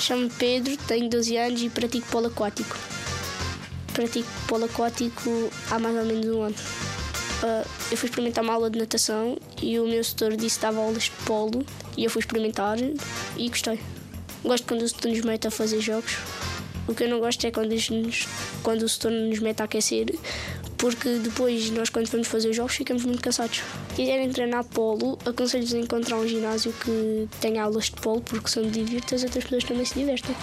Chamo-me Pedro, tenho 12 anos e pratico polo aquático. Pratico polo aquático há mais ou menos um ano. Uh, eu fui experimentar uma aula de natação e o meu setor disse que dava aulas de polo e eu fui experimentar e gostei. Gosto quando o setor nos mete a fazer jogos. O que eu não gosto é quando, nos, quando o setor nos mete a aquecer, porque depois nós quando vamos fazer os jogos ficamos muito cansados. Se quiserem treinar polo, aconselho-vos a encontrar um ginásio que tenha aulas de polo, porque são divertidas, outras pessoas também se divertem.